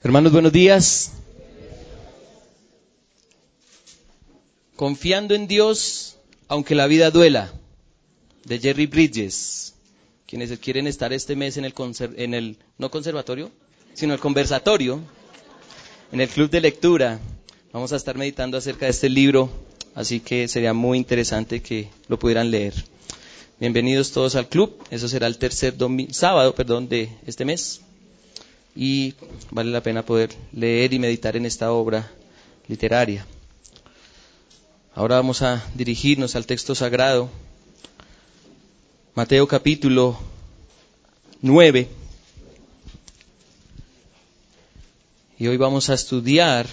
Hermanos, buenos días. Confiando en Dios, aunque la vida duela, de Jerry Bridges. Quienes quieren estar este mes en el, en el no conservatorio, sino el conversatorio, en el club de lectura, vamos a estar meditando acerca de este libro, así que sería muy interesante que lo pudieran leer. Bienvenidos todos al club, eso será el tercer sábado perdón, de este mes y vale la pena poder leer y meditar en esta obra literaria. Ahora vamos a dirigirnos al texto sagrado, Mateo capítulo 9. Y hoy vamos a estudiar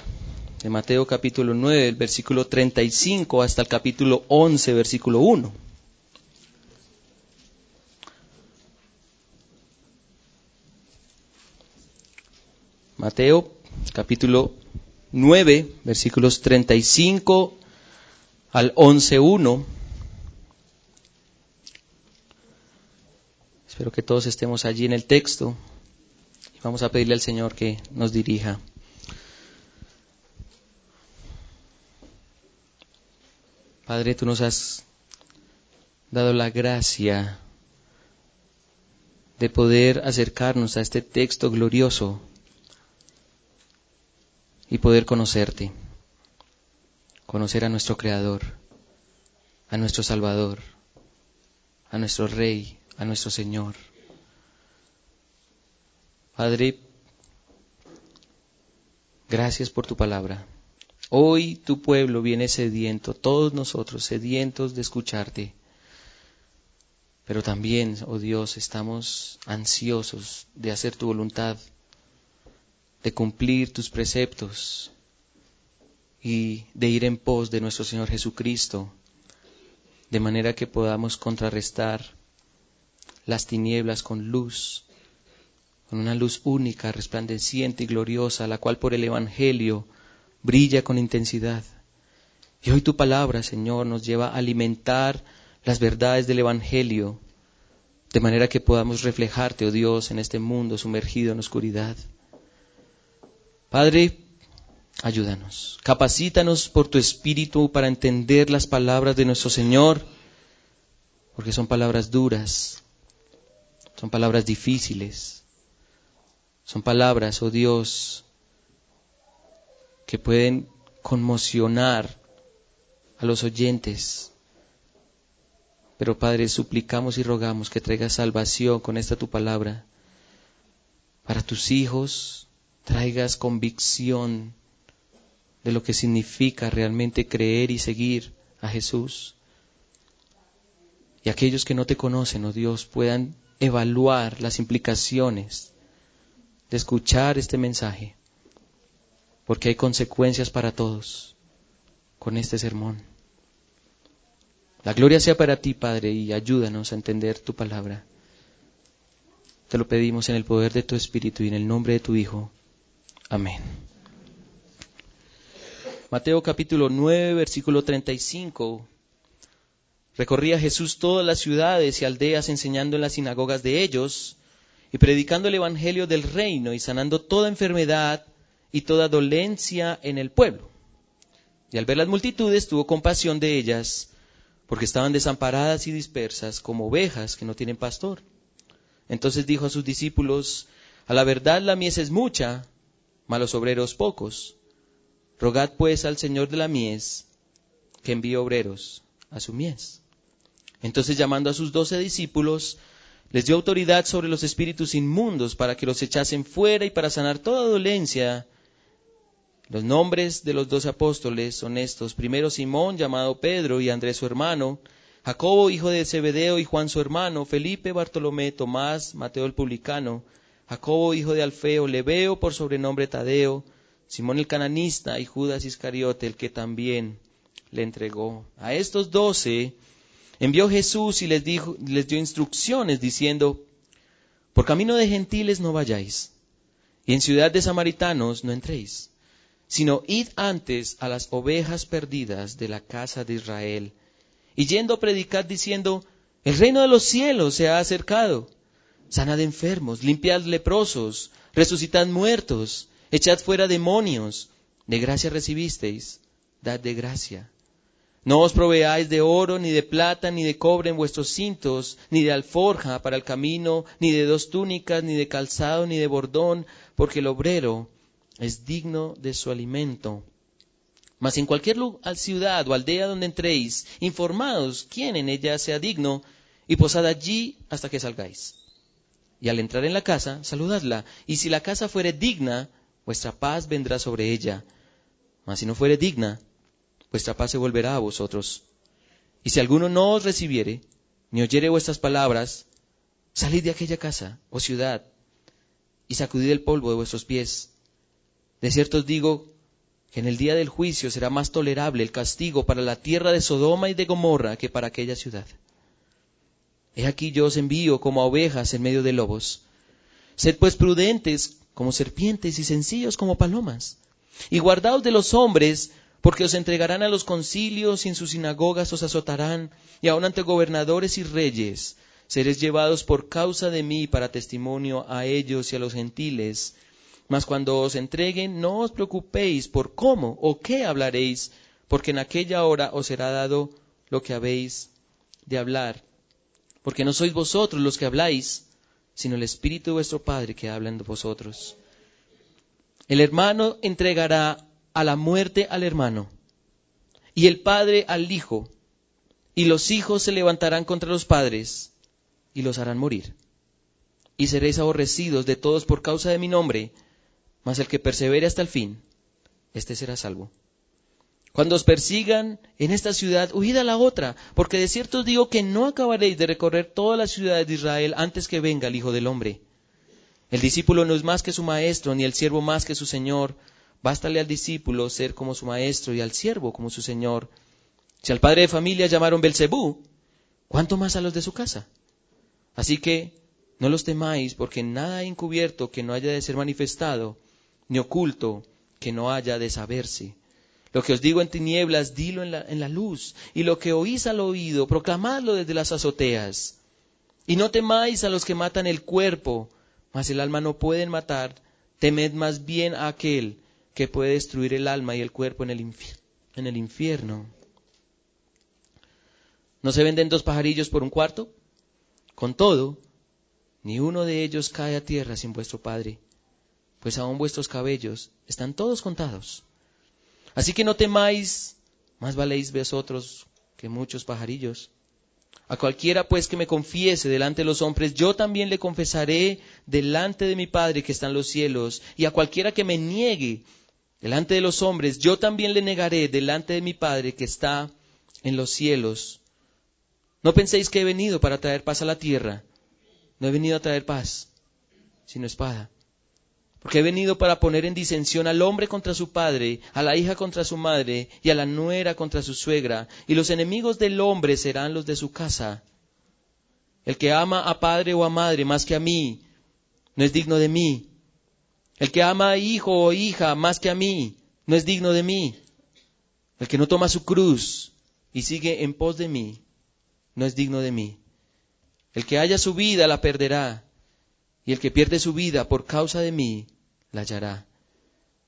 de Mateo capítulo 9, el versículo 35 hasta el capítulo 11, versículo 1. Mateo capítulo 9, versículos 35 al 11.1. Espero que todos estemos allí en el texto y vamos a pedirle al Señor que nos dirija. Padre, tú nos has dado la gracia de poder acercarnos a este texto glorioso y poder conocerte, conocer a nuestro Creador, a nuestro Salvador, a nuestro Rey, a nuestro Señor. Padre, gracias por tu palabra. Hoy tu pueblo viene sediento, todos nosotros sedientos de escucharte. Pero también, oh Dios, estamos ansiosos de hacer tu voluntad de cumplir tus preceptos y de ir en pos de nuestro Señor Jesucristo, de manera que podamos contrarrestar las tinieblas con luz, con una luz única, resplandeciente y gloriosa, la cual por el Evangelio brilla con intensidad. Y hoy tu palabra, Señor, nos lleva a alimentar las verdades del Evangelio, de manera que podamos reflejarte, oh Dios, en este mundo sumergido en oscuridad. Padre, ayúdanos, capacítanos por tu Espíritu para entender las palabras de nuestro Señor, porque son palabras duras, son palabras difíciles, son palabras, oh Dios, que pueden conmocionar a los oyentes. Pero Padre, suplicamos y rogamos que traigas salvación con esta tu palabra para tus hijos, traigas convicción de lo que significa realmente creer y seguir a Jesús. Y aquellos que no te conocen, oh Dios, puedan evaluar las implicaciones de escuchar este mensaje, porque hay consecuencias para todos con este sermón. La gloria sea para ti, Padre, y ayúdanos a entender tu palabra. Te lo pedimos en el poder de tu Espíritu y en el nombre de tu Hijo. Amén. Mateo capítulo 9, versículo 35. Recorría Jesús todas las ciudades y aldeas enseñando en las sinagogas de ellos y predicando el Evangelio del reino y sanando toda enfermedad y toda dolencia en el pueblo. Y al ver las multitudes tuvo compasión de ellas, porque estaban desamparadas y dispersas como ovejas que no tienen pastor. Entonces dijo a sus discípulos, a la verdad la mies es mucha, malos obreros pocos. Rogad pues al Señor de la mies que envíe obreros a su mies. Entonces llamando a sus doce discípulos, les dio autoridad sobre los espíritus inmundos para que los echasen fuera y para sanar toda dolencia. Los nombres de los doce apóstoles son estos. Primero Simón, llamado Pedro, y Andrés su hermano, Jacobo, hijo de Zebedeo, y Juan su hermano, Felipe, Bartolomé, Tomás, Mateo el publicano, Jacobo hijo de Alfeo, Leveo por sobrenombre Tadeo, Simón el cananista y Judas Iscariote, el que también le entregó. A estos doce envió Jesús y les, dijo, les dio instrucciones diciendo, por camino de gentiles no vayáis, y en ciudad de samaritanos no entréis, sino id antes a las ovejas perdidas de la casa de Israel, y yendo a predicar diciendo, el reino de los cielos se ha acercado sanad enfermos, limpiad leprosos, resucitad muertos, Echad fuera demonios, de gracia recibisteis, dad de gracia. No os proveáis de oro, ni de plata, ni de cobre en vuestros cintos, ni de alforja para el camino, ni de dos túnicas, ni de calzado, ni de bordón, porque el obrero es digno de su alimento. Mas en cualquier ciudad o aldea donde entréis, informaos quién en ella sea digno, y posad allí hasta que salgáis. Y al entrar en la casa, saludadla, y si la casa fuere digna, vuestra paz vendrá sobre ella. Mas si no fuere digna, vuestra paz se volverá a vosotros. Y si alguno no os recibiere, ni oyere vuestras palabras, salid de aquella casa o ciudad y sacudid el polvo de vuestros pies. De cierto os digo que en el día del juicio será más tolerable el castigo para la tierra de Sodoma y de Gomorra que para aquella ciudad. He aquí yo os envío como a ovejas en medio de lobos. Sed pues prudentes como serpientes y sencillos como palomas. Y guardaos de los hombres, porque os entregarán a los concilios y en sus sinagogas os azotarán, y aun ante gobernadores y reyes seréis llevados por causa de mí para testimonio a ellos y a los gentiles. Mas cuando os entreguen, no os preocupéis por cómo o qué hablaréis, porque en aquella hora os será dado lo que habéis de hablar. Porque no sois vosotros los que habláis, sino el Espíritu de vuestro Padre que habla en vosotros. El hermano entregará a la muerte al hermano, y el padre al hijo, y los hijos se levantarán contra los padres, y los harán morir. Y seréis aborrecidos de todos por causa de mi nombre, mas el que persevere hasta el fin, éste será salvo. Cuando os persigan en esta ciudad, huid a la otra, porque de cierto os digo que no acabaréis de recorrer todas las ciudades de Israel antes que venga el Hijo del Hombre. El discípulo no es más que su maestro, ni el siervo más que su señor. Bástale al discípulo ser como su maestro y al siervo como su señor. Si al padre de familia llamaron Belcebú, ¿cuánto más a los de su casa? Así que no los temáis, porque nada hay encubierto que no haya de ser manifestado, ni oculto que no haya de saberse. Lo que os digo en tinieblas, dilo en la, en la luz, y lo que oís al oído, proclamadlo desde las azoteas. Y no temáis a los que matan el cuerpo, mas el alma no pueden matar, temed más bien a aquel que puede destruir el alma y el cuerpo en el, en el infierno. ¿No se venden dos pajarillos por un cuarto? Con todo, ni uno de ellos cae a tierra sin vuestro Padre pues aún vuestros cabellos están todos contados. Así que no temáis, más valéis vosotros que muchos pajarillos. A cualquiera pues que me confiese delante de los hombres, yo también le confesaré delante de mi Padre que está en los cielos. Y a cualquiera que me niegue delante de los hombres, yo también le negaré delante de mi Padre que está en los cielos. No penséis que he venido para traer paz a la tierra. No he venido a traer paz, sino espada. Porque he venido para poner en disensión al hombre contra su padre, a la hija contra su madre y a la nuera contra su suegra, y los enemigos del hombre serán los de su casa. El que ama a padre o a madre más que a mí, no es digno de mí. El que ama a hijo o hija más que a mí, no es digno de mí. El que no toma su cruz y sigue en pos de mí, no es digno de mí. El que haya su vida la perderá, y el que pierde su vida por causa de mí, la hallará.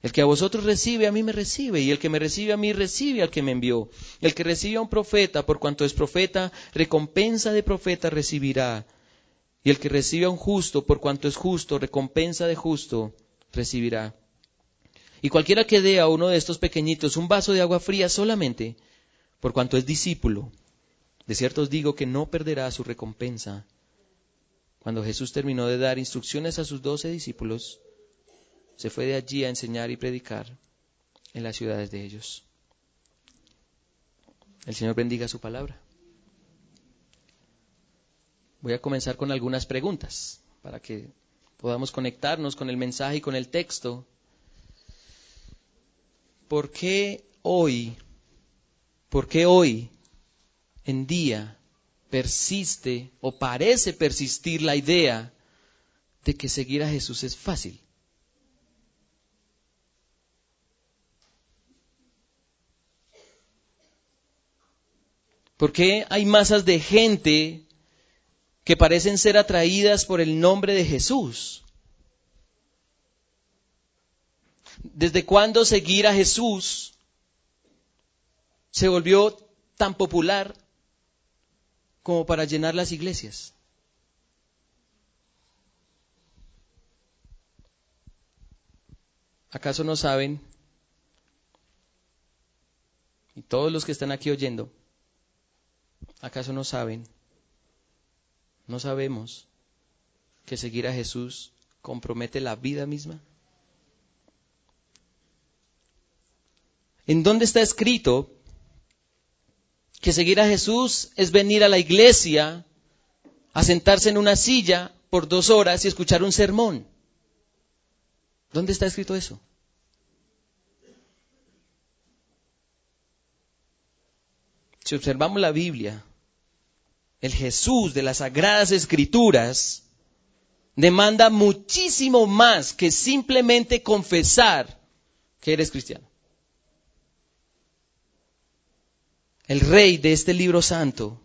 El que a vosotros recibe, a mí me recibe, y el que me recibe a mí recibe al que me envió. El que recibe a un profeta, por cuanto es profeta, recompensa de profeta recibirá. Y el que recibe a un justo, por cuanto es justo, recompensa de justo recibirá. Y cualquiera que dé a uno de estos pequeñitos un vaso de agua fría solamente, por cuanto es discípulo, de cierto os digo que no perderá su recompensa. Cuando Jesús terminó de dar instrucciones a sus doce discípulos, se fue de allí a enseñar y predicar en las ciudades de ellos. El Señor bendiga su palabra. Voy a comenzar con algunas preguntas para que podamos conectarnos con el mensaje y con el texto. ¿Por qué hoy, por qué hoy en día persiste o parece persistir la idea de que seguir a Jesús es fácil? ¿Por qué hay masas de gente que parecen ser atraídas por el nombre de Jesús? ¿Desde cuándo seguir a Jesús se volvió tan popular como para llenar las iglesias? ¿Acaso no saben? Y todos los que están aquí oyendo, ¿acaso no saben? No sabemos que seguir a Jesús compromete la vida misma. ¿En dónde está escrito que seguir a Jesús es venir a la iglesia, a sentarse en una silla por dos horas y escuchar un sermón? ¿Dónde está escrito eso? Si observamos la Biblia, el Jesús de las Sagradas Escrituras demanda muchísimo más que simplemente confesar que eres cristiano. El rey de este libro santo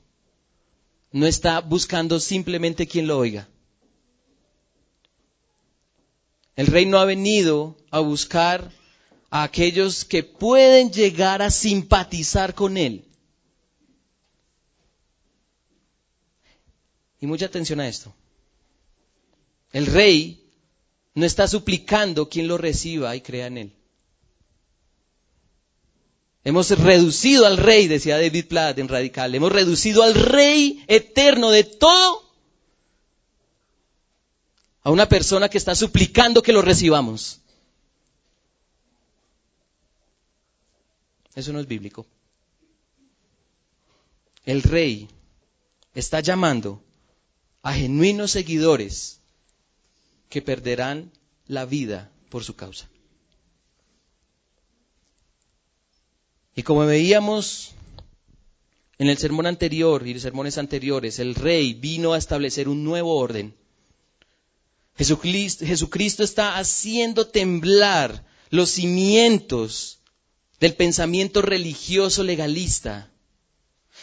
no está buscando simplemente quien lo oiga. El rey no ha venido a buscar a aquellos que pueden llegar a simpatizar con él. Y mucha atención a esto. El rey no está suplicando quien lo reciba y crea en él. Hemos reducido al rey, decía David Platt en Radical, hemos reducido al rey eterno de todo a una persona que está suplicando que lo recibamos. Eso no es bíblico. El rey está llamando a genuinos seguidores que perderán la vida por su causa. Y como veíamos en el sermón anterior y los sermones anteriores, el rey vino a establecer un nuevo orden Jesucristo, está haciendo temblar los cimientos del pensamiento religioso legalista.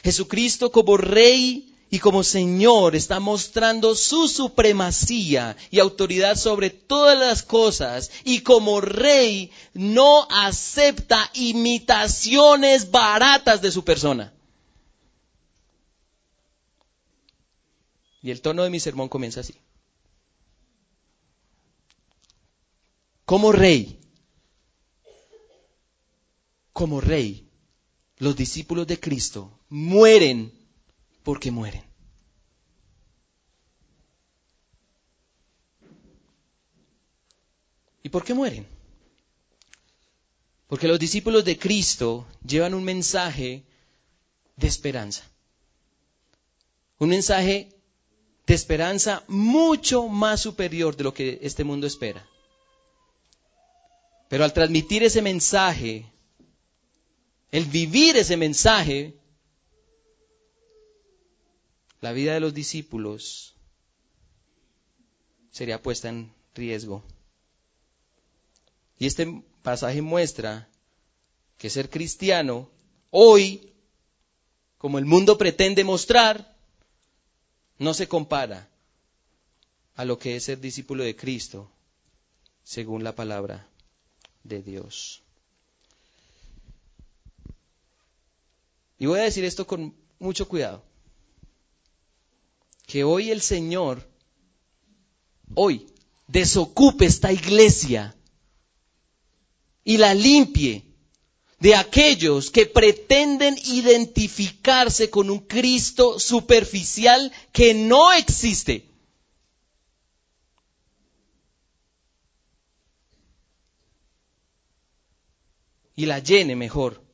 Jesucristo como rey y como Señor está mostrando su supremacía y autoridad sobre todas las cosas y como rey no acepta imitaciones baratas de su persona. Y el tono de mi sermón comienza así. como rey, como rey, los discípulos de Cristo mueren porque mueren. ¿Y por qué mueren? Porque los discípulos de Cristo llevan un mensaje de esperanza. Un mensaje de esperanza mucho más superior de lo que este mundo espera. Pero al transmitir ese mensaje, el vivir ese mensaje, la vida de los discípulos sería puesta en riesgo. Y este pasaje muestra que ser cristiano hoy, como el mundo pretende mostrar, no se compara a lo que es ser discípulo de Cristo, según la palabra de Dios. Y voy a decir esto con mucho cuidado. Que hoy el Señor, hoy, desocupe esta iglesia y la limpie de aquellos que pretenden identificarse con un Cristo superficial que no existe. y la llene mejor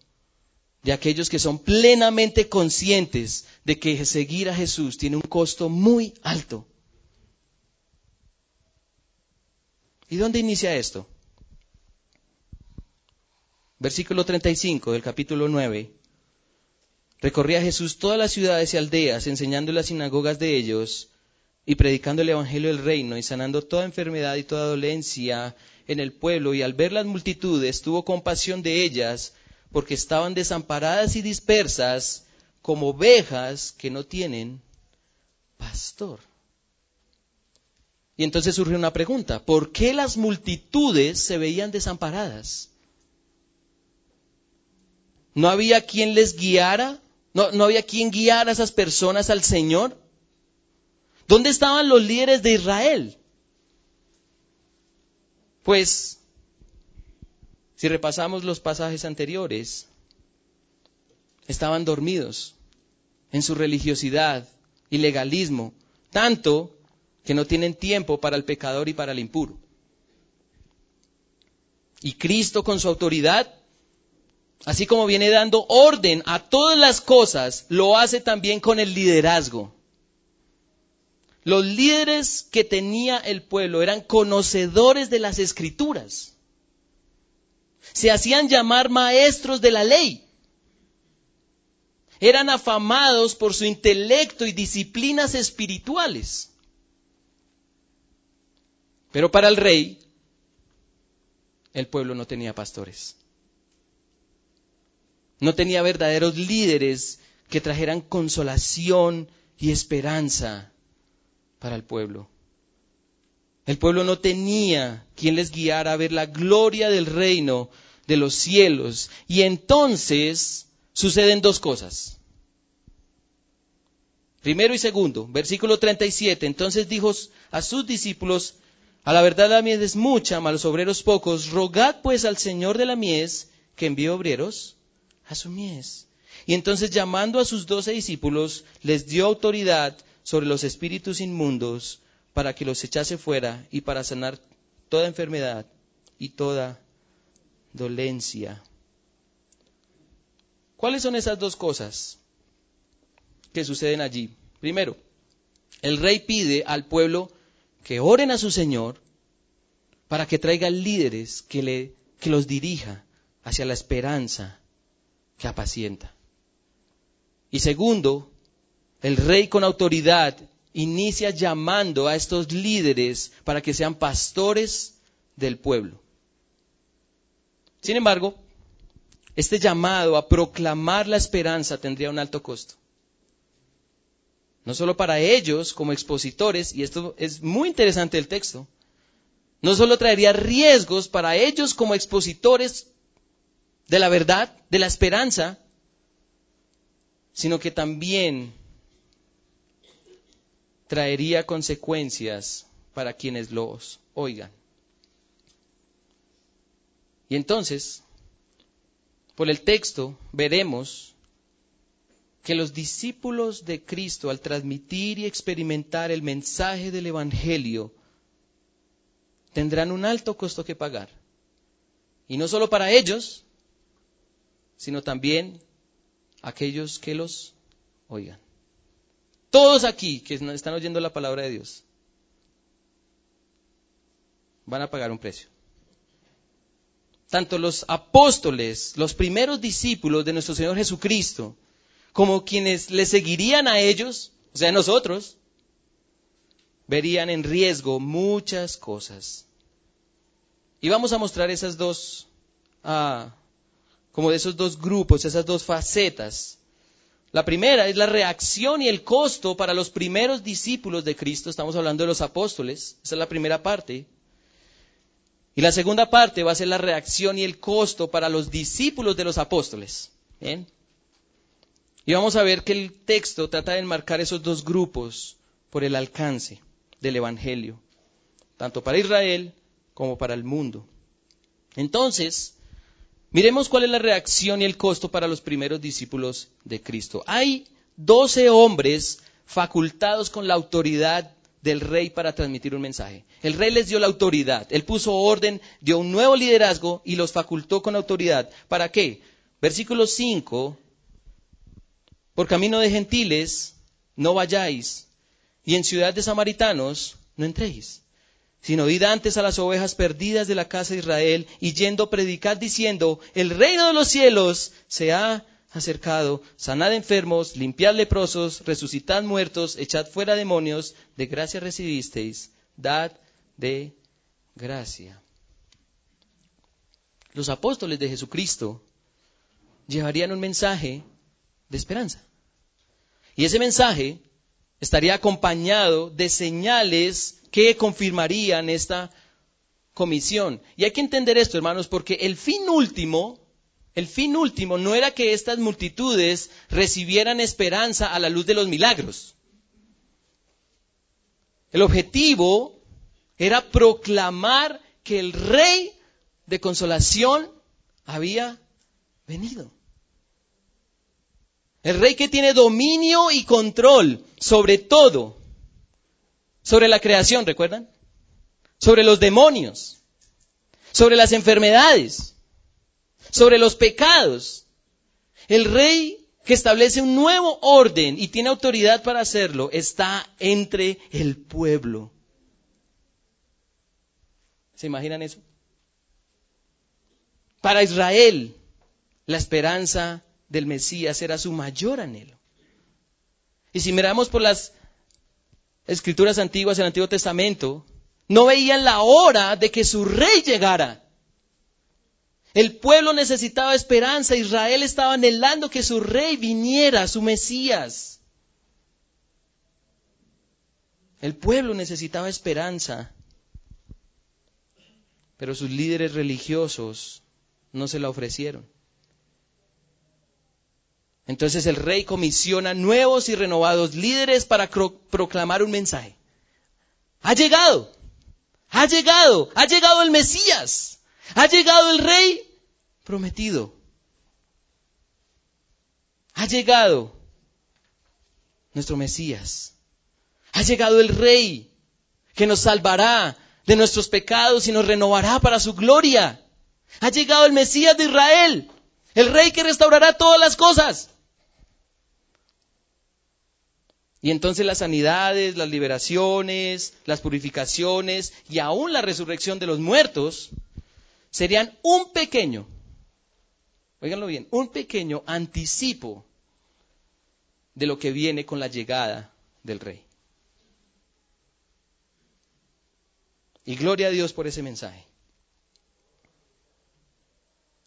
de aquellos que son plenamente conscientes de que seguir a Jesús tiene un costo muy alto. ¿Y dónde inicia esto? Versículo 35 del capítulo 9. Recorría Jesús todas las ciudades y aldeas, enseñando en las sinagogas de ellos y predicando el Evangelio del reino y sanando toda enfermedad y toda dolencia en el pueblo y al ver las multitudes tuvo compasión de ellas porque estaban desamparadas y dispersas como ovejas que no tienen pastor. Y entonces surge una pregunta, ¿por qué las multitudes se veían desamparadas? ¿No había quien les guiara? ¿No, no había quien guiara a esas personas al Señor? ¿Dónde estaban los líderes de Israel? Pues, si repasamos los pasajes anteriores, estaban dormidos en su religiosidad y legalismo, tanto que no tienen tiempo para el pecador y para el impuro. Y Cristo con su autoridad, así como viene dando orden a todas las cosas, lo hace también con el liderazgo. Los líderes que tenía el pueblo eran conocedores de las escrituras. Se hacían llamar maestros de la ley. Eran afamados por su intelecto y disciplinas espirituales. Pero para el rey, el pueblo no tenía pastores. No tenía verdaderos líderes que trajeran consolación y esperanza para el pueblo. El pueblo no tenía quien les guiara a ver la gloria del reino de los cielos. Y entonces suceden dos cosas. Primero y segundo, versículo 37. Entonces dijo a sus discípulos, a la verdad la mies es mucha, a los obreros pocos. Rogad pues al Señor de la mies que envíe obreros a su mies. Y entonces llamando a sus doce discípulos, les dio autoridad sobre los espíritus inmundos para que los echase fuera y para sanar toda enfermedad y toda dolencia. ¿Cuáles son esas dos cosas que suceden allí? Primero, el rey pide al pueblo que oren a su Señor para que traiga líderes que, le, que los dirija hacia la esperanza que apacienta. Y segundo, el rey con autoridad inicia llamando a estos líderes para que sean pastores del pueblo. Sin embargo, este llamado a proclamar la esperanza tendría un alto costo no solo para ellos como expositores, y esto es muy interesante el texto, no solo traería riesgos para ellos como expositores de la verdad, de la esperanza, sino que también traería consecuencias para quienes los oigan. Y entonces, por el texto, veremos que los discípulos de Cristo, al transmitir y experimentar el mensaje del Evangelio, tendrán un alto costo que pagar. Y no solo para ellos, sino también aquellos que los oigan. Todos aquí que están oyendo la palabra de Dios van a pagar un precio. Tanto los apóstoles, los primeros discípulos de nuestro Señor Jesucristo, como quienes le seguirían a ellos, o sea, nosotros, verían en riesgo muchas cosas. Y vamos a mostrar esas dos, ah, como de esos dos grupos, esas dos facetas. La primera es la reacción y el costo para los primeros discípulos de Cristo. Estamos hablando de los apóstoles. Esa es la primera parte. Y la segunda parte va a ser la reacción y el costo para los discípulos de los apóstoles. ¿Bien? Y vamos a ver que el texto trata de enmarcar esos dos grupos por el alcance del Evangelio, tanto para Israel como para el mundo. Entonces, miremos cuál es la reacción y el costo para los primeros discípulos de Cristo. Hay doce hombres facultados con la autoridad del rey para transmitir un mensaje. El rey les dio la autoridad, él puso orden, dio un nuevo liderazgo y los facultó con autoridad. ¿Para qué? Versículo 5 por camino de gentiles no vayáis, y en ciudad de samaritanos no entréis, sino id antes a las ovejas perdidas de la casa de Israel, y yendo predicad diciendo, el reino de los cielos se ha acercado, sanad enfermos, limpiad leprosos, resucitad muertos, echad fuera demonios, de gracia recibisteis, dad de gracia. Los apóstoles de Jesucristo llevarían un mensaje de esperanza. Y ese mensaje estaría acompañado de señales que confirmarían esta comisión. Y hay que entender esto, hermanos, porque el fin último, el fin último no era que estas multitudes recibieran esperanza a la luz de los milagros. El objetivo era proclamar que el rey de consolación había venido. El rey que tiene dominio y control sobre todo, sobre la creación, ¿recuerdan? Sobre los demonios, sobre las enfermedades, sobre los pecados. El rey que establece un nuevo orden y tiene autoridad para hacerlo está entre el pueblo. ¿Se imaginan eso? Para Israel, la esperanza del Mesías era su mayor anhelo. Y si miramos por las escrituras antiguas, el Antiguo Testamento, no veían la hora de que su rey llegara. El pueblo necesitaba esperanza, Israel estaba anhelando que su rey viniera, su Mesías. El pueblo necesitaba esperanza, pero sus líderes religiosos no se la ofrecieron. Entonces el rey comisiona nuevos y renovados líderes para proclamar un mensaje. Ha llegado, ha llegado, ha llegado el Mesías, ha llegado el rey prometido. Ha llegado nuestro Mesías. Ha llegado el rey que nos salvará de nuestros pecados y nos renovará para su gloria. Ha llegado el Mesías de Israel, el rey que restaurará todas las cosas. Y entonces las sanidades, las liberaciones, las purificaciones y aún la resurrección de los muertos serían un pequeño, oiganlo bien, un pequeño anticipo de lo que viene con la llegada del rey. Y gloria a Dios por ese mensaje.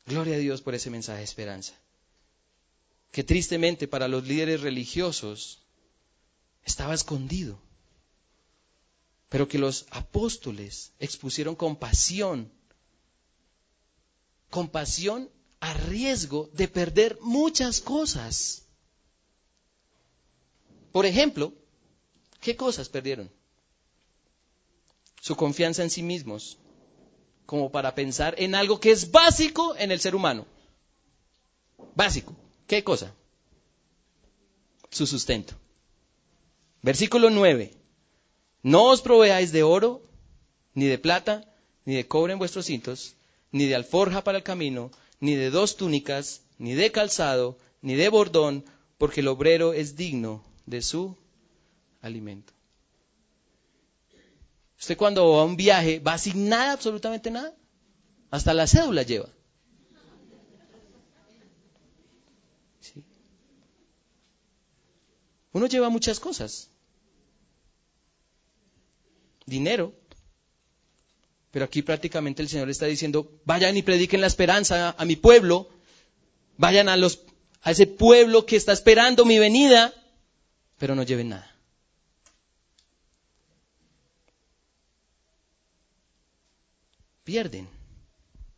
Gloria a Dios por ese mensaje de esperanza. Que tristemente para los líderes religiosos estaba escondido, pero que los apóstoles expusieron con pasión, con pasión a riesgo de perder muchas cosas. Por ejemplo, ¿qué cosas perdieron? Su confianza en sí mismos, como para pensar en algo que es básico en el ser humano. Básico. ¿Qué cosa? Su sustento. Versículo 9. No os proveáis de oro, ni de plata, ni de cobre en vuestros cintos, ni de alforja para el camino, ni de dos túnicas, ni de calzado, ni de bordón, porque el obrero es digno de su alimento. Usted cuando va a un viaje va sin nada, absolutamente nada. Hasta la cédula lleva. Uno lleva muchas cosas. Dinero. Pero aquí prácticamente el Señor está diciendo, vayan y prediquen la esperanza a mi pueblo. Vayan a, los, a ese pueblo que está esperando mi venida, pero no lleven nada. Pierden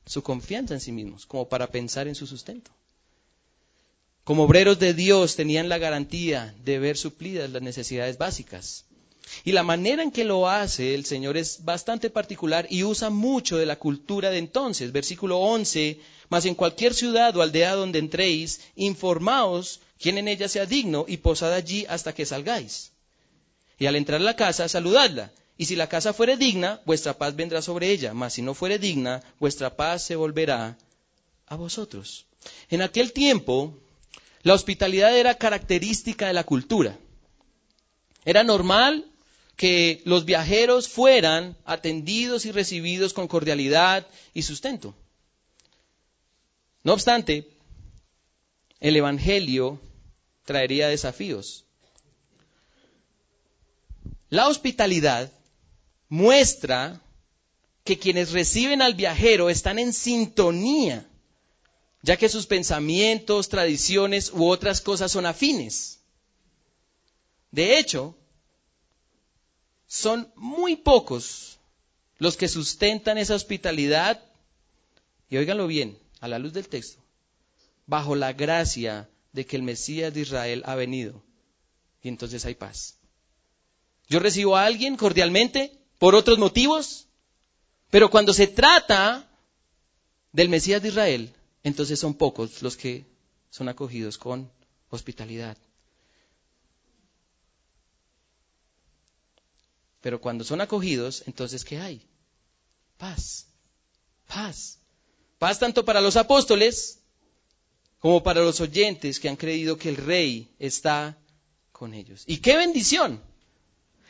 su confianza en sí mismos como para pensar en su sustento. Como obreros de Dios tenían la garantía de ver suplidas las necesidades básicas. Y la manera en que lo hace el Señor es bastante particular y usa mucho de la cultura de entonces. Versículo 11, mas en cualquier ciudad o aldea donde entréis, informaos quién en ella sea digno y posad allí hasta que salgáis. Y al entrar la casa, saludadla. Y si la casa fuere digna, vuestra paz vendrá sobre ella, mas si no fuere digna, vuestra paz se volverá a vosotros. En aquel tiempo, la hospitalidad era característica de la cultura. Era normal que los viajeros fueran atendidos y recibidos con cordialidad y sustento. No obstante, el Evangelio traería desafíos. La hospitalidad muestra que quienes reciben al viajero están en sintonía ya que sus pensamientos, tradiciones u otras cosas son afines. De hecho, son muy pocos los que sustentan esa hospitalidad, y óiganlo bien, a la luz del texto, bajo la gracia de que el Mesías de Israel ha venido. Y entonces hay paz. Yo recibo a alguien cordialmente por otros motivos, pero cuando se trata del Mesías de Israel, entonces son pocos los que son acogidos con hospitalidad. Pero cuando son acogidos, entonces ¿qué hay? Paz. Paz. Paz tanto para los apóstoles como para los oyentes que han creído que el rey está con ellos. Y qué bendición.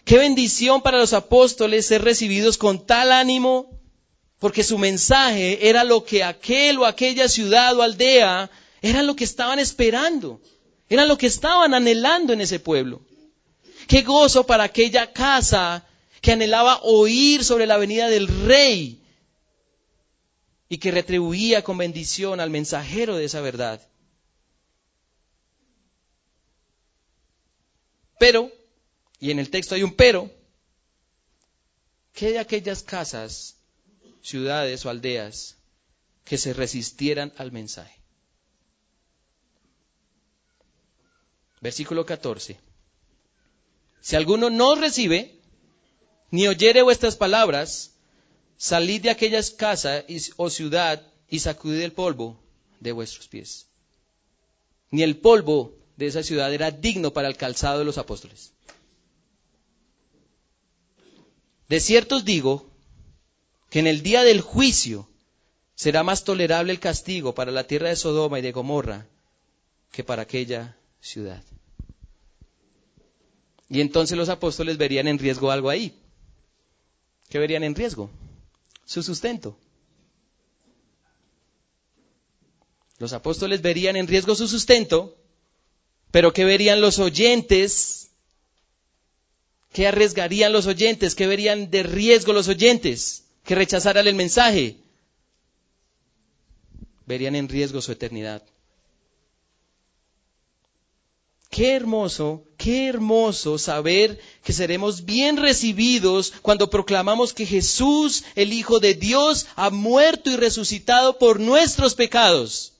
Qué bendición para los apóstoles ser recibidos con tal ánimo, porque su mensaje era lo que aquel o aquella ciudad o aldea era lo que estaban esperando, era lo que estaban anhelando en ese pueblo. Qué gozo para aquella casa que anhelaba oír sobre la venida del rey y que retribuía con bendición al mensajero de esa verdad. Pero, y en el texto hay un pero, ¿qué de aquellas casas, ciudades o aldeas que se resistieran al mensaje? Versículo 14. Si alguno no recibe, ni oyere vuestras palabras, salid de aquellas casas o ciudad y sacudid el polvo de vuestros pies. Ni el polvo de esa ciudad era digno para el calzado de los apóstoles. De cierto os digo que en el día del juicio será más tolerable el castigo para la tierra de Sodoma y de Gomorra que para aquella ciudad. Y entonces los apóstoles verían en riesgo algo ahí. ¿Qué verían en riesgo? Su sustento. Los apóstoles verían en riesgo su sustento, pero ¿qué verían los oyentes? ¿Qué arriesgarían los oyentes? ¿Qué verían de riesgo los oyentes? Que rechazaran el mensaje. Verían en riesgo su eternidad. Qué hermoso, qué hermoso saber que seremos bien recibidos cuando proclamamos que Jesús, el Hijo de Dios, ha muerto y resucitado por nuestros pecados.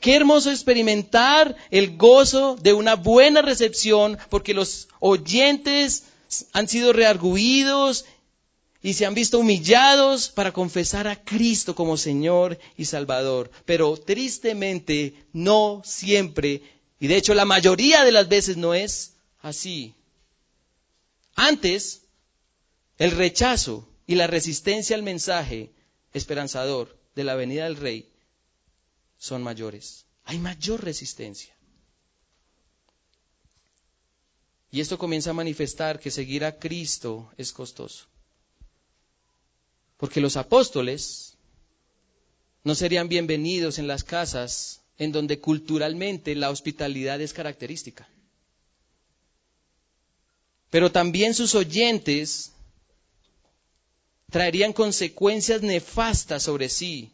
Qué hermoso experimentar el gozo de una buena recepción porque los oyentes han sido rearguidos y se han visto humillados para confesar a Cristo como Señor y Salvador. Pero tristemente no siempre y de hecho la mayoría de las veces no es así. Antes, el rechazo y la resistencia al mensaje esperanzador de la venida del rey son mayores. Hay mayor resistencia. Y esto comienza a manifestar que seguir a Cristo es costoso. Porque los apóstoles no serían bienvenidos en las casas en donde culturalmente la hospitalidad es característica. Pero también sus oyentes traerían consecuencias nefastas sobre sí,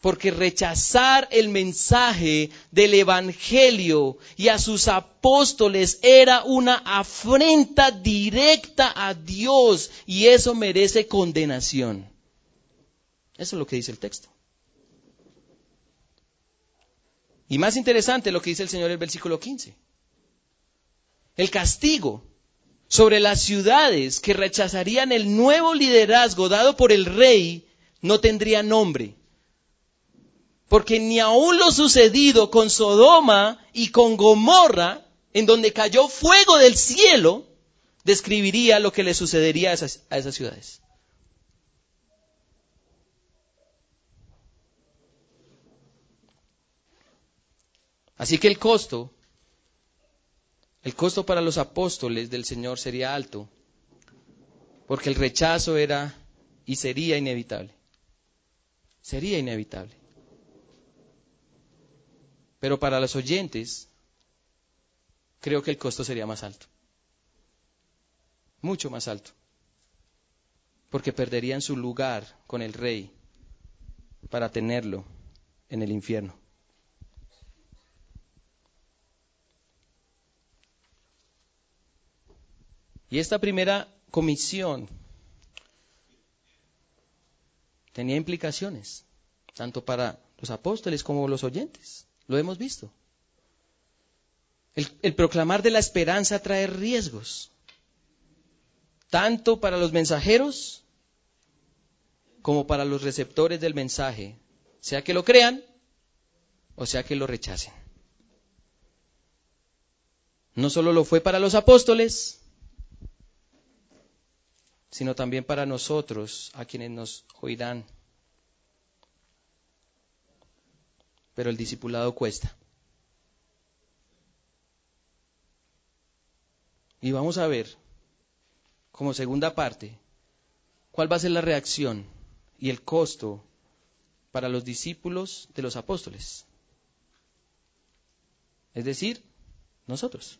porque rechazar el mensaje del Evangelio y a sus apóstoles era una afrenta directa a Dios y eso merece condenación. Eso es lo que dice el texto. Y más interesante lo que dice el Señor en el versículo 15. El castigo sobre las ciudades que rechazarían el nuevo liderazgo dado por el rey no tendría nombre. Porque ni aún lo sucedido con Sodoma y con Gomorra, en donde cayó fuego del cielo, describiría lo que le sucedería a esas, a esas ciudades. Así que el costo, el costo para los apóstoles del Señor sería alto, porque el rechazo era y sería inevitable. Sería inevitable. Pero para los oyentes, creo que el costo sería más alto. Mucho más alto. Porque perderían su lugar con el rey para tenerlo en el infierno. Y esta primera comisión tenía implicaciones, tanto para los apóstoles como los oyentes. Lo hemos visto. El, proclamar de la esperanza trae riesgos, tanto para los mensajeros como para los receptores del mensaje, sea que lo crean o sea que lo rechacen. No solo lo fue para los apóstoles, sino también para nosotros, a quienes nos oirán. Pero el discipulado cuesta. Y vamos a ver, como segunda parte, cuál va a ser la reacción y el costo para los discípulos de los apóstoles. Es decir, nosotros,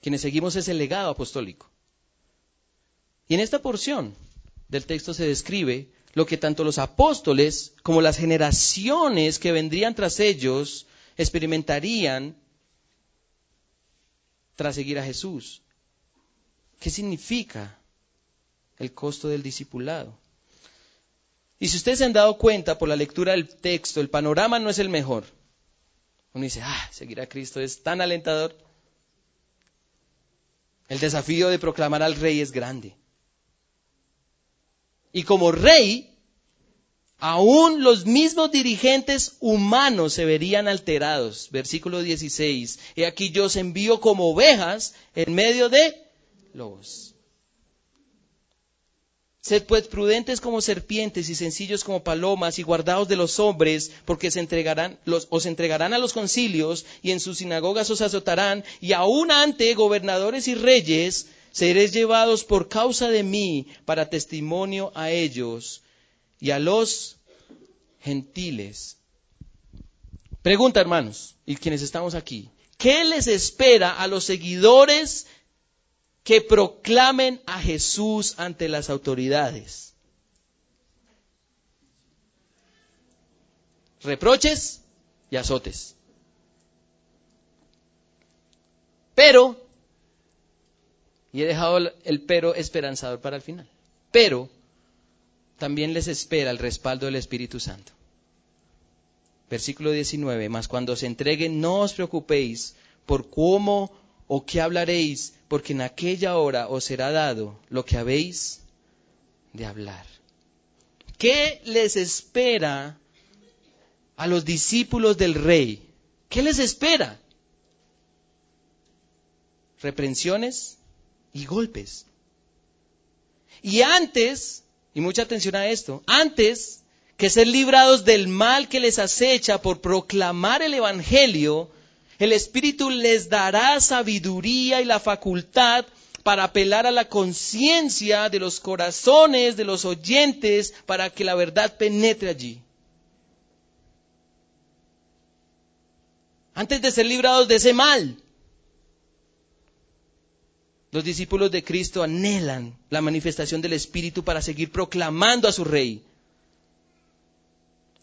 quienes seguimos ese legado apostólico. Y en esta porción del texto se describe lo que tanto los apóstoles como las generaciones que vendrían tras ellos experimentarían tras seguir a Jesús. ¿Qué significa el costo del discipulado? Y si ustedes se han dado cuenta por la lectura del texto, el panorama no es el mejor. Uno dice, ah, seguir a Cristo es tan alentador. El desafío de proclamar al rey es grande. Y como rey, Aún los mismos dirigentes humanos se verían alterados. Versículo 16. He aquí yo os envío como ovejas en medio de lobos. Sed pues prudentes como serpientes y sencillos como palomas y guardaos de los hombres, porque se entregarán, os entregarán a los concilios y en sus sinagogas os azotarán y aún ante gobernadores y reyes seréis llevados por causa de mí para testimonio a ellos y a los gentiles. Pregunta, hermanos, y quienes estamos aquí, ¿qué les espera a los seguidores que proclamen a Jesús ante las autoridades? Reproches y azotes. Pero, y he dejado el pero esperanzador para el final, pero también les espera el respaldo del Espíritu Santo. Versículo 19, mas cuando se entreguen no os preocupéis por cómo o qué hablaréis, porque en aquella hora os será dado lo que habéis de hablar. ¿Qué les espera a los discípulos del rey? ¿Qué les espera? Reprensiones y golpes. Y antes y mucha atención a esto, antes que ser librados del mal que les acecha por proclamar el Evangelio, el Espíritu les dará sabiduría y la facultad para apelar a la conciencia de los corazones de los oyentes para que la verdad penetre allí. Antes de ser librados de ese mal, los discípulos de Cristo anhelan la manifestación del Espíritu para seguir proclamando a su Rey.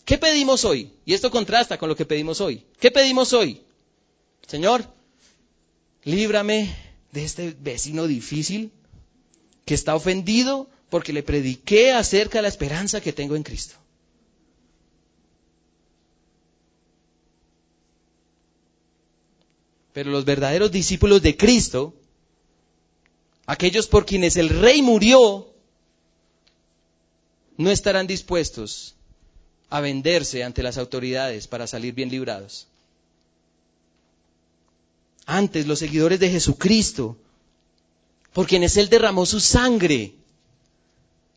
¿Qué pedimos hoy? Y esto contrasta con lo que pedimos hoy. ¿Qué pedimos hoy? Señor, líbrame de este vecino difícil que está ofendido porque le prediqué acerca de la esperanza que tengo en Cristo. Pero los verdaderos discípulos de Cristo aquellos por quienes el rey murió, no estarán dispuestos a venderse ante las autoridades para salir bien librados. Antes, los seguidores de Jesucristo, por quienes Él derramó su sangre,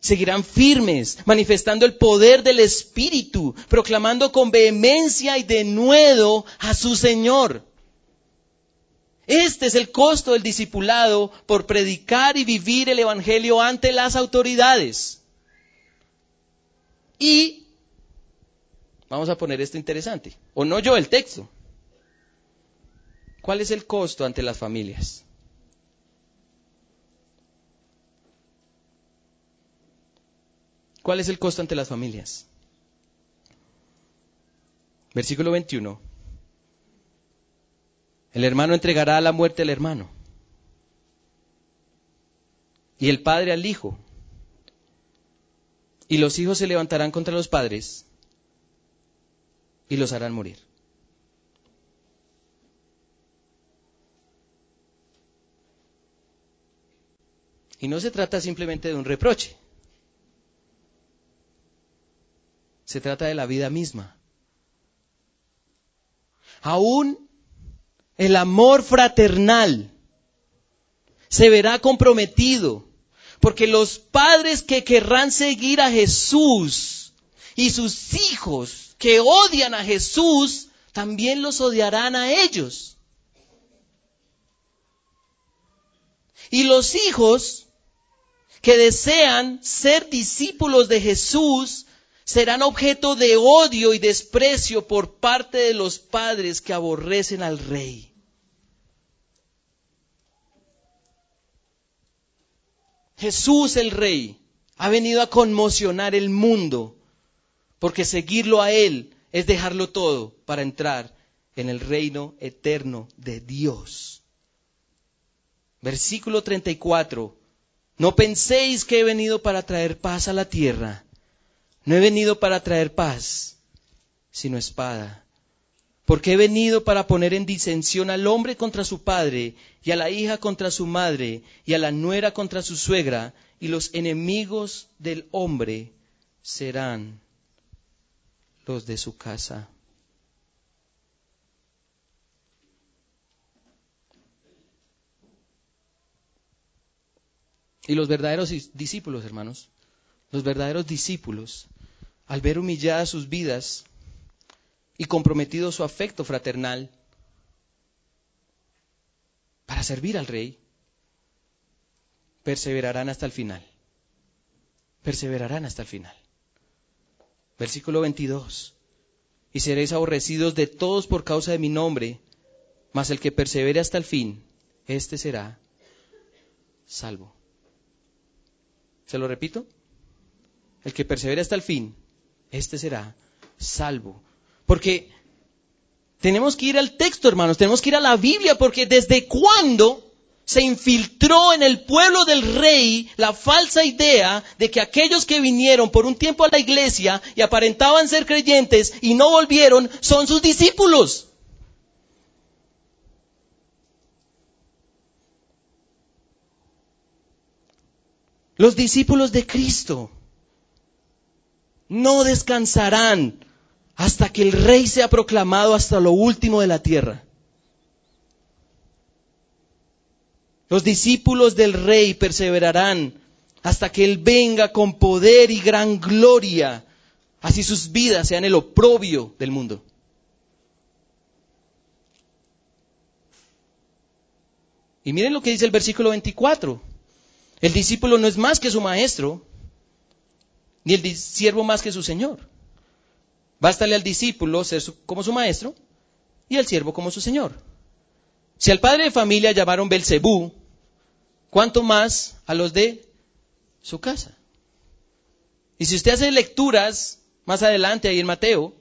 seguirán firmes, manifestando el poder del Espíritu, proclamando con vehemencia y denuedo a su Señor. Este es el costo del discipulado por predicar y vivir el Evangelio ante las autoridades. Y vamos a poner esto interesante, o no yo el texto. ¿Cuál es el costo ante las familias? ¿Cuál es el costo ante las familias? Versículo 21. El hermano entregará a la muerte al hermano. y el padre al hijo. Y los hijos se levantarán contra los padres y los harán morir. Y no se trata simplemente de un reproche. Se trata de la vida misma. Aún el amor fraternal se verá comprometido, porque los padres que querrán seguir a Jesús y sus hijos que odian a Jesús, también los odiarán a ellos. Y los hijos que desean ser discípulos de Jesús serán objeto de odio y desprecio por parte de los padres que aborrecen al rey. Jesús el rey ha venido a conmocionar el mundo, porque seguirlo a Él es dejarlo todo para entrar en el reino eterno de Dios. Versículo 34 no penséis que he venido para traer paz a la tierra. No he venido para traer paz, sino espada. Porque he venido para poner en disensión al hombre contra su padre, y a la hija contra su madre, y a la nuera contra su suegra, y los enemigos del hombre serán los de su casa. Y los verdaderos discípulos, hermanos, los verdaderos discípulos, al ver humilladas sus vidas y comprometido su afecto fraternal para servir al rey, perseverarán hasta el final. Perseverarán hasta el final. Versículo 22. Y seréis aborrecidos de todos por causa de mi nombre, mas el que persevere hasta el fin, éste será salvo. Se lo repito. El que persevera hasta el fin, este será salvo. Porque tenemos que ir al texto, hermanos, tenemos que ir a la Biblia, porque desde cuándo se infiltró en el pueblo del rey la falsa idea de que aquellos que vinieron por un tiempo a la iglesia y aparentaban ser creyentes y no volvieron son sus discípulos. Los discípulos de Cristo no descansarán hasta que el rey sea proclamado hasta lo último de la tierra. Los discípulos del rey perseverarán hasta que él venga con poder y gran gloria, así sus vidas sean el oprobio del mundo. Y miren lo que dice el versículo 24. El discípulo no es más que su maestro, ni el siervo más que su señor. Bástale al discípulo ser como su maestro y al siervo como su señor. Si al padre de familia llamaron Belcebú, ¿cuánto más a los de su casa? Y si usted hace lecturas más adelante ahí en Mateo,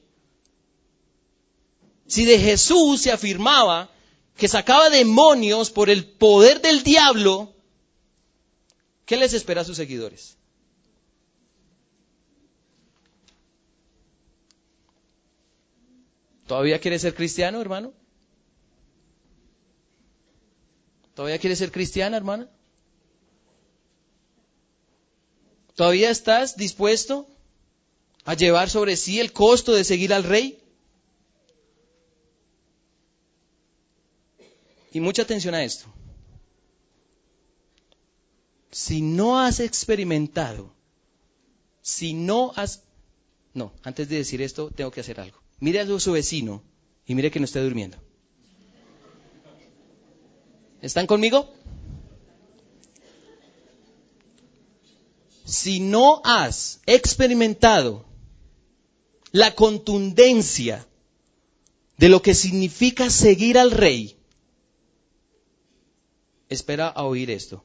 si de Jesús se afirmaba que sacaba demonios por el poder del diablo, ¿Qué les espera a sus seguidores? ¿Todavía quieres ser cristiano, hermano? ¿Todavía quieres ser cristiana, hermana? ¿Todavía estás dispuesto a llevar sobre sí el costo de seguir al rey? Y mucha atención a esto si no has experimentado, si no has... No, antes de decir esto, tengo que hacer algo. Mire a su vecino y mire que no esté durmiendo. ¿Están conmigo? Si no has experimentado la contundencia de lo que significa seguir al rey, espera a oír esto.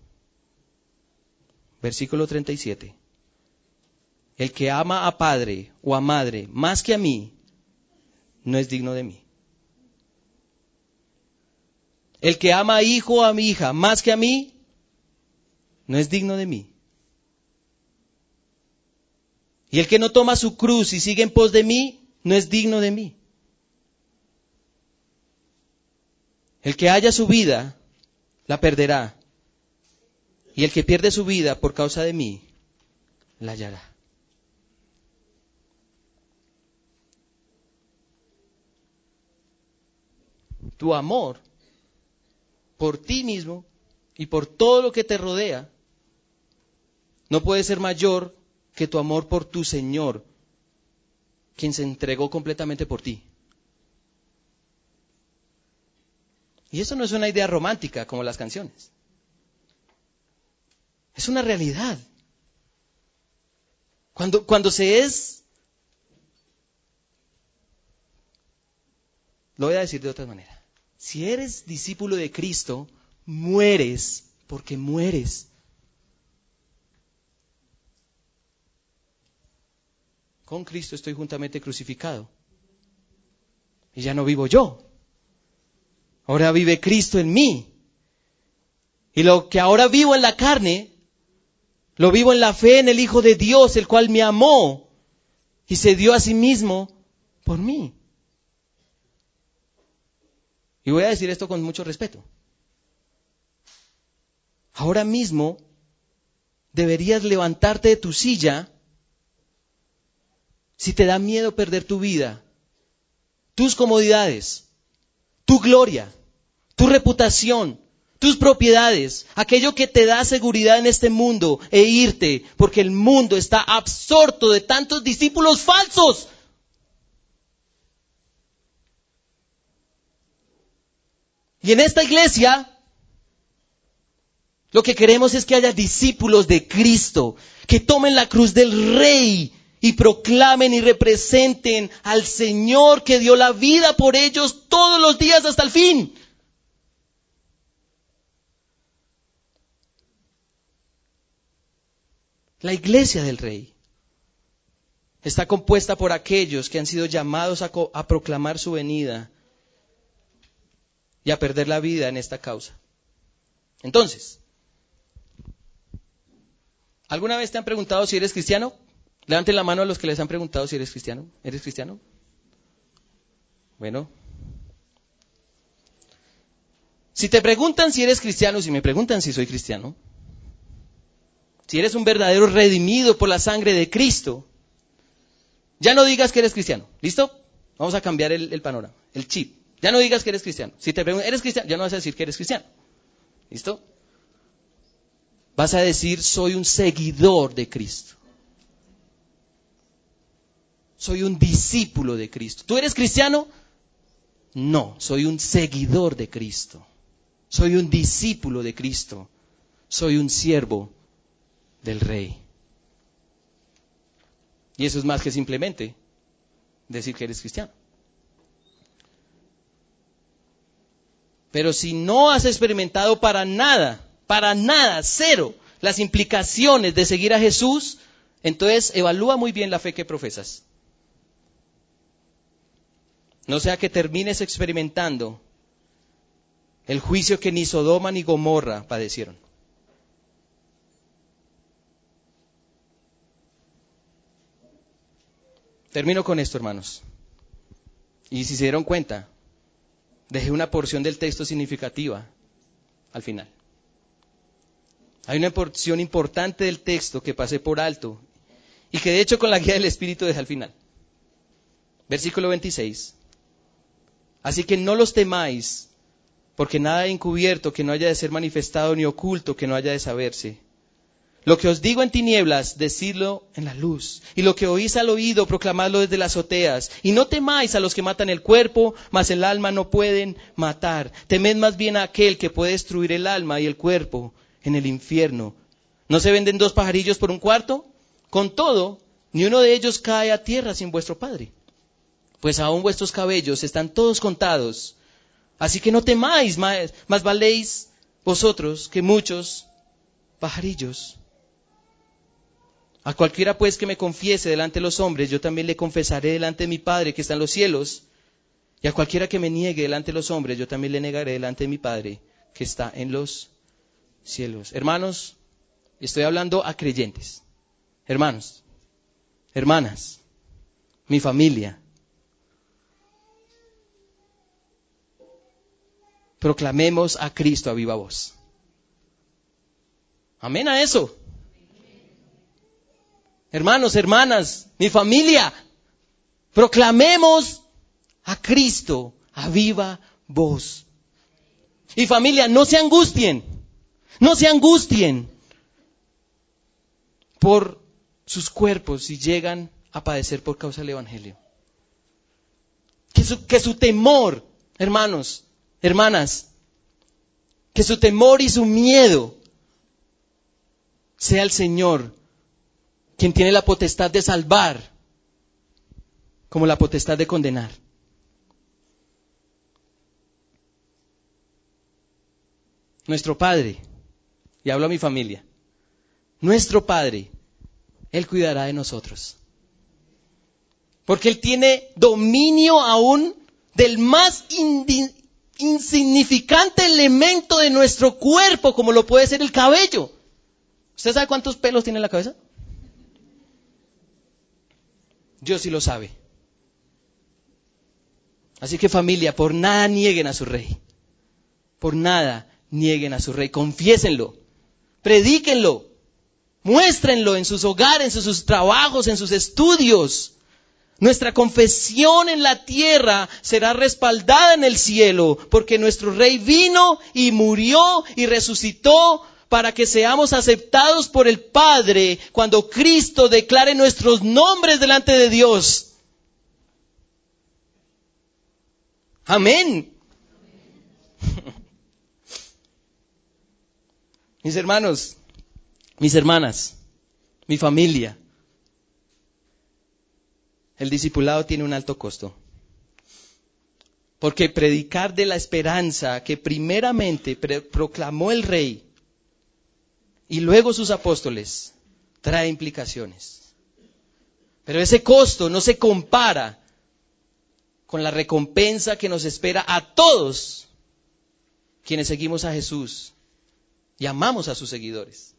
Versículo 37. El que ama a padre o a madre más que a mí, no es digno de mí. El que ama a hijo o a mi hija más que a mí, no es digno de mí. Y el que no toma su cruz y sigue en pos de mí, no es digno de mí. El que haya su vida, la perderá. Y el que pierde su vida por causa de mí, la hallará. Tu amor por ti mismo y por todo lo que te rodea no puede ser mayor que tu amor por tu Señor, quien se entregó completamente por ti. Y eso no es una idea romántica como las canciones. Es una realidad. Cuando, cuando se es... Lo voy a decir de otra manera. Si eres discípulo de Cristo, mueres porque mueres. Con Cristo estoy juntamente crucificado. Y ya no vivo yo. Ahora vive Cristo en mí. Y lo que ahora vivo en la carne, lo vivo en la fe en el Hijo de Dios, el cual me amó y se dio a sí mismo por mí. Y voy a decir esto con mucho respeto. Ahora mismo deberías levantarte de tu silla si te da miedo perder tu vida, tus comodidades, tu gloria, tu reputación, tus propiedades, aquello que te da seguridad en este mundo e irte, porque el mundo está absorto de tantos discípulos falsos. Y en esta iglesia, lo que queremos es que haya discípulos de Cristo, que tomen la cruz del Rey y proclamen y representen al Señor que dio la vida por ellos todos los días hasta el fin. La iglesia del rey está compuesta por aquellos que han sido llamados a, proclamar su venida y a perder la vida en esta causa. Entonces, ¿alguna vez te han preguntado si eres cristiano? Levanten la mano a los que les han preguntado si eres cristiano. ¿Eres cristiano? Bueno. Si te preguntan si eres cristiano, si me preguntan si soy cristiano, si eres un verdadero redimido por la sangre de Cristo, ya no digas que eres cristiano. ¿Listo? Vamos a cambiar el, el panorama, el chip. Ya no digas que eres cristiano. Si te preguntan, ¿eres cristiano? Ya no vas a decir que eres cristiano. ¿Listo? Vas a decir, soy un seguidor de Cristo. Soy un discípulo de Cristo. ¿Tú eres cristiano? No, soy un seguidor de Cristo. Soy un discípulo de Cristo. Soy un siervo del rey. Y eso es más que simplemente decir que eres cristiano. Pero si no has experimentado para nada, para nada, cero, las implicaciones de seguir a Jesús, entonces evalúa muy bien la fe que profesas. No sea que termines experimentando el juicio que ni Sodoma ni Gomorra padecieron. Termino con esto, hermanos. Y si se dieron cuenta, dejé una porción del texto significativa al final. Hay una porción importante del texto que pasé por alto y que de hecho con la guía del Espíritu dejé al final. Versículo 26. Así que no los temáis, porque nada encubierto que no haya de ser manifestado ni oculto que no haya de saberse. Lo que os digo en tinieblas, decidlo en la luz. Y lo que oís al oído, proclamadlo desde las azoteas. Y no temáis a los que matan el cuerpo, mas el alma no pueden matar. Temed más bien a aquel que puede destruir el alma y el cuerpo en el infierno. ¿No se venden dos pajarillos por un cuarto? Con todo, ni uno de ellos cae a tierra sin vuestro Padre. Pues aún vuestros cabellos están todos contados. Así que no temáis, más, más valéis vosotros que muchos pajarillos. A cualquiera pues que me confiese delante de los hombres, yo también le confesaré delante de mi Padre que está en los cielos. Y a cualquiera que me niegue delante de los hombres, yo también le negaré delante de mi Padre que está en los cielos. Hermanos, estoy hablando a creyentes, hermanos, hermanas, mi familia. Proclamemos a Cristo a viva voz. Amén a eso. Hermanos, hermanas, mi familia, proclamemos a Cristo a viva voz. Y familia, no se angustien, no se angustien por sus cuerpos si llegan a padecer por causa del Evangelio. Que su, que su temor, hermanos, hermanas, que su temor y su miedo sea el Señor quien tiene la potestad de salvar como la potestad de condenar. Nuestro Padre, y hablo a mi familia, nuestro Padre, Él cuidará de nosotros. Porque Él tiene dominio aún del más insignificante elemento de nuestro cuerpo, como lo puede ser el cabello. ¿Usted sabe cuántos pelos tiene la cabeza? Dios sí lo sabe. Así que familia, por nada nieguen a su rey. Por nada nieguen a su rey. Confiésenlo. Predíquenlo. Muéstrenlo en sus hogares, en sus trabajos, en sus estudios. Nuestra confesión en la tierra será respaldada en el cielo, porque nuestro Rey vino y murió y resucitó para que seamos aceptados por el Padre cuando Cristo declare nuestros nombres delante de Dios. Amén. Mis hermanos, mis hermanas, mi familia, el discipulado tiene un alto costo. Porque predicar de la esperanza que primeramente proclamó el rey y luego sus apóstoles trae implicaciones. Pero ese costo no se compara con la recompensa que nos espera a todos quienes seguimos a Jesús y amamos a sus seguidores.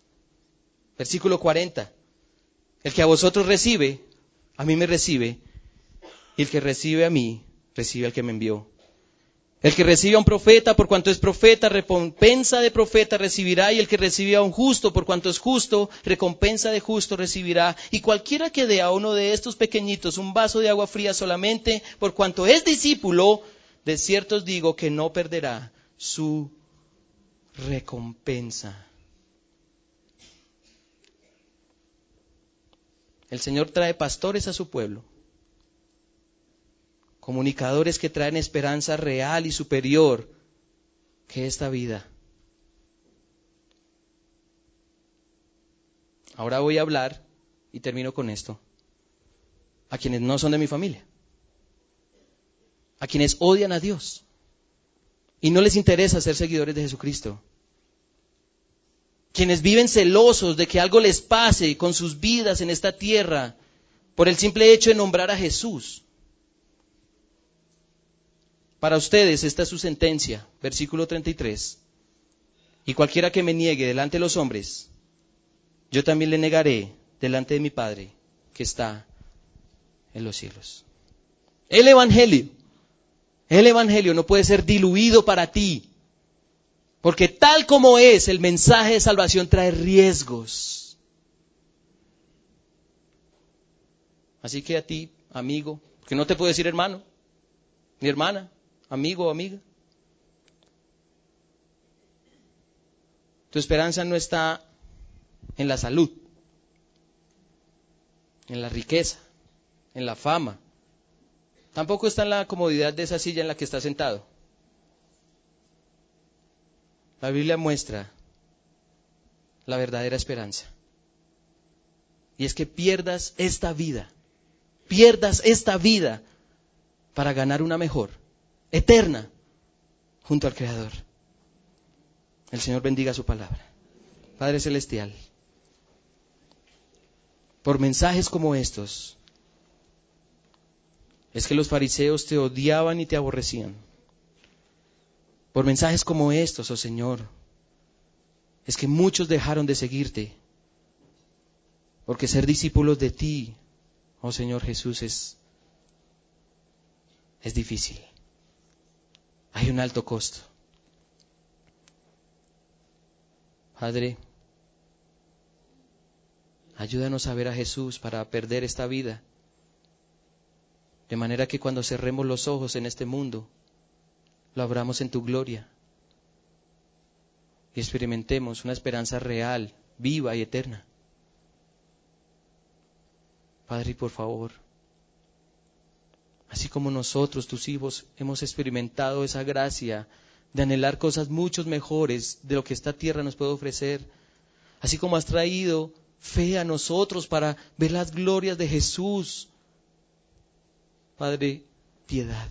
Versículo 40. El que a vosotros recibe, a mí me recibe, y el que recibe a mí, recibe al que me envió. El que recibe a un profeta por cuanto es profeta, recompensa de profeta recibirá, y el que recibe a un justo por cuanto es justo, recompensa de justo recibirá. Y cualquiera que dé a uno de estos pequeñitos un vaso de agua fría solamente, por cuanto es discípulo, de cierto os digo que no perderá su recompensa. El Señor trae pastores a su pueblo comunicadores que traen esperanza real y superior que esta vida. Ahora voy a hablar, y termino con esto, a quienes no son de mi familia, a quienes odian a Dios y no les interesa ser seguidores de Jesucristo, quienes viven celosos de que algo les pase con sus vidas en esta tierra por el simple hecho de nombrar a Jesús. Para ustedes esta es su sentencia, versículo 33. Y cualquiera que me niegue delante de los hombres, yo también le negaré delante de mi Padre que está en los cielos. El Evangelio, el Evangelio no puede ser diluido para ti, porque tal como es, el mensaje de salvación trae riesgos. Así que a ti, amigo, que no te puedo decir hermano, mi hermana, amigo o amiga. Tu esperanza no está en la salud, en la riqueza, en la fama. Tampoco está en la comodidad de esa silla en la que está sentado. La Biblia muestra la verdadera esperanza. Y es que pierdas esta vida, pierdas esta vida para ganar una mejor eterna junto al Creador. El Señor bendiga su palabra. Padre Celestial, por mensajes como estos, es que los fariseos te odiaban y te aborrecían. Por mensajes como estos, oh Señor, es que muchos dejaron de seguirte Porque ser discípulos de ti, oh Señor Jesús, es, es difícil. Hay un alto costo. Padre, ayúdanos a ver a Jesús para perder esta vida. De manera que cuando cerremos los ojos en este mundo, lo abramos en tu gloria y experimentemos una esperanza real, viva y eterna. Padre, por favor, así como nosotros, tus hijos, hemos experimentado esa gracia de anhelar cosas mucho mejores de lo que esta tierra nos puede ofrecer, así como has traído fe a nosotros para ver las glorias de Jesús. Padre, piedad.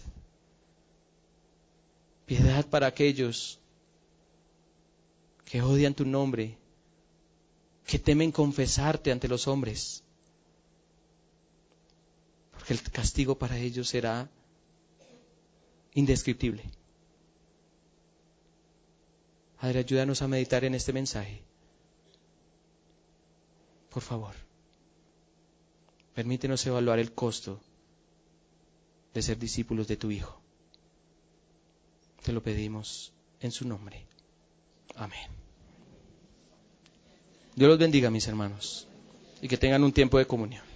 Piedad para aquellos que odian tu nombre, que temen confesarte ante los hombres, porque el castigo para ellos será indescriptible. Padre, ayúdanos a meditar en este mensaje. Por favor, permítenos evaluar el costo de ser discípulos de tu Hijo. Te lo pedimos en su nombre. Amén. Dios los bendiga, mis hermanos, y que tengan un tiempo de comunión.